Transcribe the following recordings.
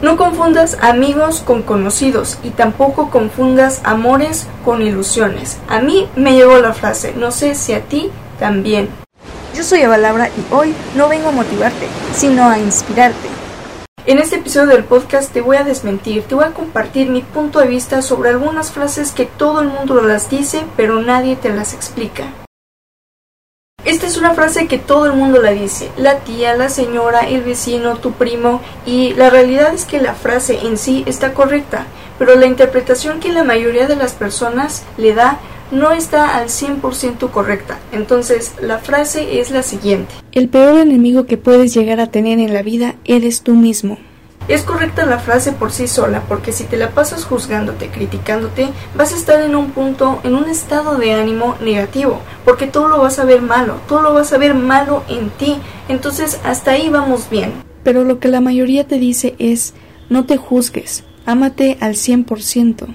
No confundas amigos con conocidos y tampoco confundas amores con ilusiones. A mí me llegó la frase, no sé si a ti también. Yo soy Eva Laura y hoy no vengo a motivarte, sino a inspirarte. En este episodio del podcast te voy a desmentir, te voy a compartir mi punto de vista sobre algunas frases que todo el mundo las dice pero nadie te las explica. Esta es una frase que todo el mundo la dice, la tía, la señora, el vecino, tu primo, y la realidad es que la frase en sí está correcta, pero la interpretación que la mayoría de las personas le da no está al 100% correcta. Entonces, la frase es la siguiente. El peor enemigo que puedes llegar a tener en la vida eres tú mismo. Es correcta la frase por sí sola, porque si te la pasas juzgándote, criticándote, vas a estar en un punto, en un estado de ánimo negativo, porque todo lo vas a ver malo, todo lo vas a ver malo en ti. Entonces, hasta ahí vamos bien. Pero lo que la mayoría te dice es, no te juzgues, ámate al 100%.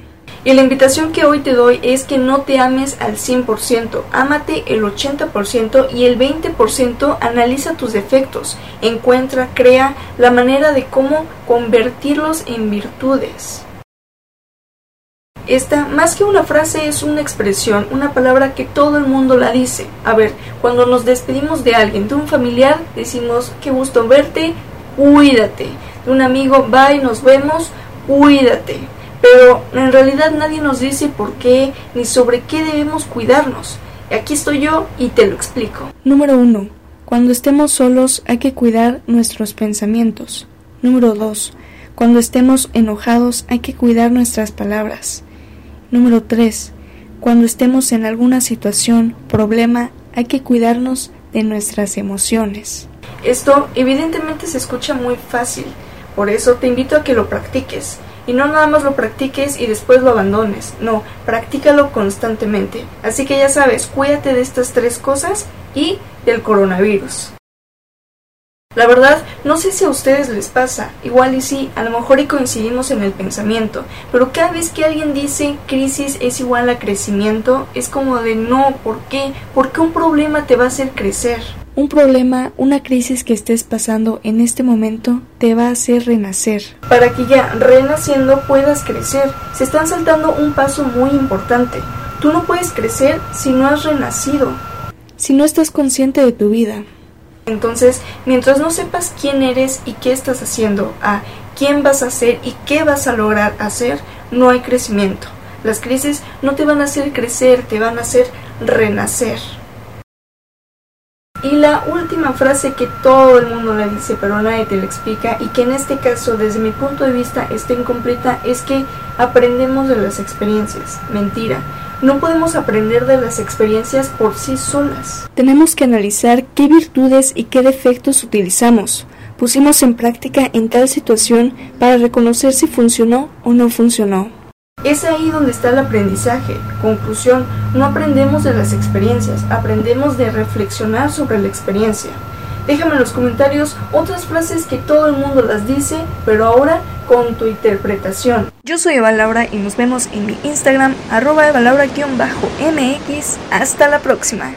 Y la invitación que hoy te doy es que no te ames al 100%, ámate el 80% y el 20% analiza tus defectos, encuentra, crea la manera de cómo convertirlos en virtudes. Esta, más que una frase, es una expresión, una palabra que todo el mundo la dice. A ver, cuando nos despedimos de alguien, de un familiar, decimos, qué gusto verte, cuídate. De un amigo, bye, nos vemos, cuídate pero en realidad nadie nos dice por qué ni sobre qué debemos cuidarnos. Y aquí estoy yo y te lo explico. Número 1. Cuando estemos solos hay que cuidar nuestros pensamientos. Número 2. Cuando estemos enojados hay que cuidar nuestras palabras. Número 3. Cuando estemos en alguna situación, problema, hay que cuidarnos de nuestras emociones. Esto evidentemente se escucha muy fácil, por eso te invito a que lo practiques. Y no nada más lo practiques y después lo abandones, no, practícalo constantemente. Así que ya sabes, cuídate de estas tres cosas y del coronavirus. La verdad, no sé si a ustedes les pasa, igual y sí, a lo mejor y coincidimos en el pensamiento, pero cada vez que alguien dice crisis es igual a crecimiento, es como de no, ¿por qué? ¿Por qué un problema te va a hacer crecer? Un problema, una crisis que estés pasando en este momento te va a hacer renacer. Para que ya renaciendo puedas crecer, se están saltando un paso muy importante. Tú no puedes crecer si no has renacido. Si no estás consciente de tu vida. Entonces, mientras no sepas quién eres y qué estás haciendo, a quién vas a ser y qué vas a lograr hacer, no hay crecimiento. Las crisis no te van a hacer crecer, te van a hacer renacer. Y la última frase que todo el mundo le dice pero nadie te lo explica y que en este caso desde mi punto de vista está incompleta es que aprendemos de las experiencias. Mentira. No podemos aprender de las experiencias por sí solas. Tenemos que analizar qué virtudes y qué defectos utilizamos. Pusimos en práctica en tal situación para reconocer si funcionó o no funcionó. Es ahí donde está el aprendizaje. Conclusión, no aprendemos de las experiencias, aprendemos de reflexionar sobre la experiencia. Déjame en los comentarios otras frases que todo el mundo las dice, pero ahora con tu interpretación. Yo soy Eva Laura y nos vemos en mi Instagram, arroba Eva Laura-mx. Hasta la próxima.